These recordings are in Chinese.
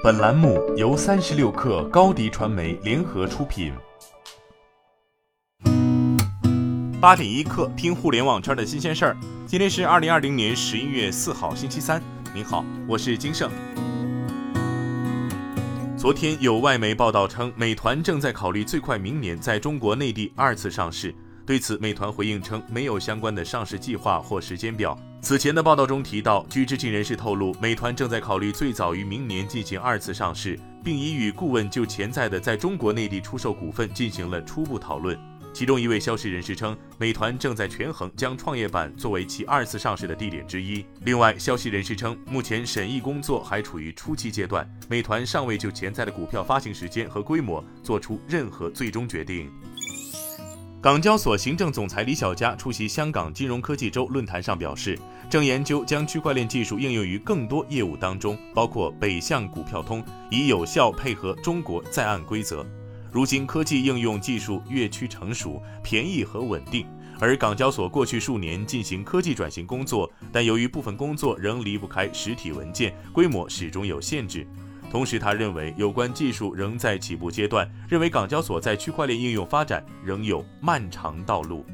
本栏目由三十六氪高低传媒联合出品。八点一刻，听互联网圈的新鲜事儿。今天是二零二零年十一月四号，星期三。您好，我是金盛。昨天有外媒报道称，美团正在考虑最快明年在中国内地二次上市。对此，美团回应称没有相关的上市计划或时间表。此前的报道中提到，据知情人士透露，美团正在考虑最早于明年进行二次上市，并已与顾问就潜在的在中国内地出售股份进行了初步讨论。其中一位消息人士称，美团正在权衡将创业板作为其二次上市的地点之一。另外，消息人士称，目前审议工作还处于初期阶段，美团尚未就潜在的股票发行时间和规模做出任何最终决定。港交所行政总裁李小加出席香港金融科技周论坛上表示，正研究将区块链技术应用于更多业务当中，包括北向股票通，以有效配合中国在岸规则。如今科技应用技术越趋成熟、便宜和稳定，而港交所过去数年进行科技转型工作，但由于部分工作仍离不开实体文件，规模始终有限制。同时，他认为有关技术仍在起步阶段，认为港交所在区块链应用发展仍有漫长道路。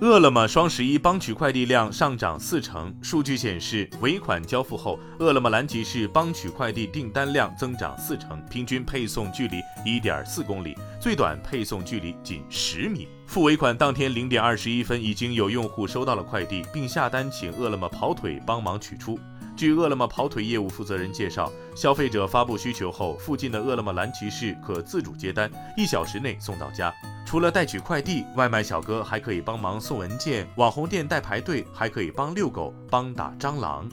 饿了么双十一帮取快递量上涨四成，数据显示，尾款交付后，饿了么蓝骑士帮取快递订单量增长四成，平均配送距离一点四公里，最短配送距离仅十米。付尾款当天零点二十一分，已经有用户收到了快递，并下单请饿了么跑腿帮忙取出。据饿了么跑腿业务负责人介绍，消费者发布需求后，附近的饿了么蓝骑士可自主接单，一小时内送到家。除了代取快递，外卖小哥还可以帮忙送文件，网红店代排队，还可以帮遛狗、帮打蟑螂。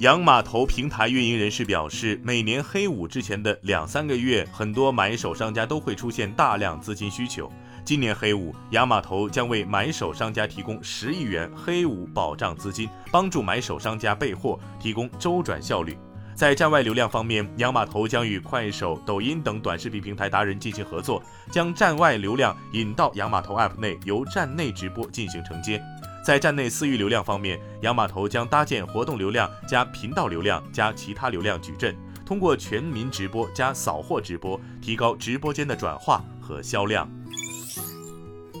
洋码头平台运营人士表示，每年黑五之前的两三个月，很多买手商家都会出现大量资金需求。今年黑五，洋码头将为买手商家提供十亿元黑五保障资金，帮助买手商家备货，提供周转效率。在站外流量方面，洋码头将与快手、抖音等短视频平台达人进行合作，将站外流量引到洋码头 App 内，由站内直播进行承接。在站内私域流量方面，洋码头将搭建活动流量加频道流量加其他流量矩阵，通过全民直播加扫货直播，提高直播间的转化和销量。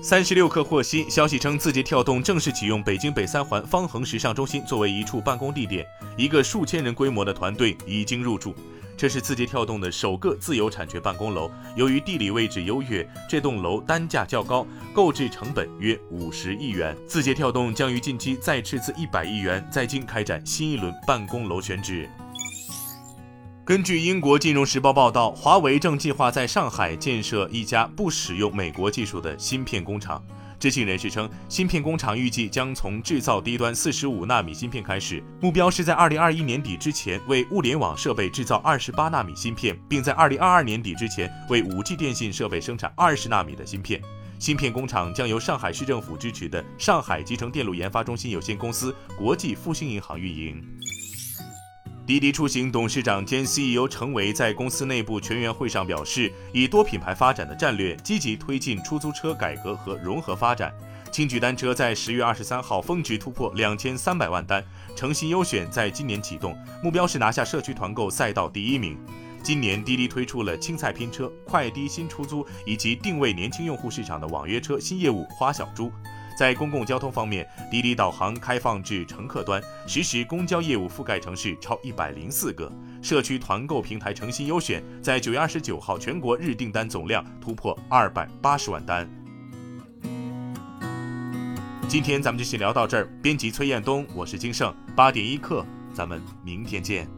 三十六氪获悉，消息称，字节跳动正式启用北京北三环方恒时尚中心作为一处办公地点，一个数千人规模的团队已经入驻。这是字节跳动的首个自有产权办公楼。由于地理位置优越，这栋楼单价较高，购置成本约五十亿元。字节跳动将于近期再斥资一百亿元，在京开展新一轮办公楼选址。根据英国金融时报报道，华为正计划在上海建设一家不使用美国技术的芯片工厂。知情人士称，芯片工厂预计将从制造低端四十五纳米芯片开始，目标是在二零二一年底之前为物联网设备制造二十八纳米芯片，并在二零二二年底之前为五 G 电信设备生产二十纳米的芯片。芯片工厂将由上海市政府支持的上海集成电路研发中心有限公司、国际复兴银行运营。滴滴出行董事长兼 CEO 程维在公司内部全员会上表示，以多品牌发展的战略，积极推进出租车改革和融合发展。轻举单车在十月二十三号峰值突破两千三百万单，诚信优选在今年启动，目标是拿下社区团购赛道第一名。今年滴滴推出了青菜拼车、快滴新出租以及定位年轻用户市场的网约车新业务花小猪。在公共交通方面，滴滴导航开放至乘客端，实时公交业务覆盖城市超一百零四个。社区团购平台诚心优选在九月二十九号全国日订单总量突破二百八十万单。今天咱们就先聊到这儿。编辑崔彦东，我是金盛，八点一刻，咱们明天见。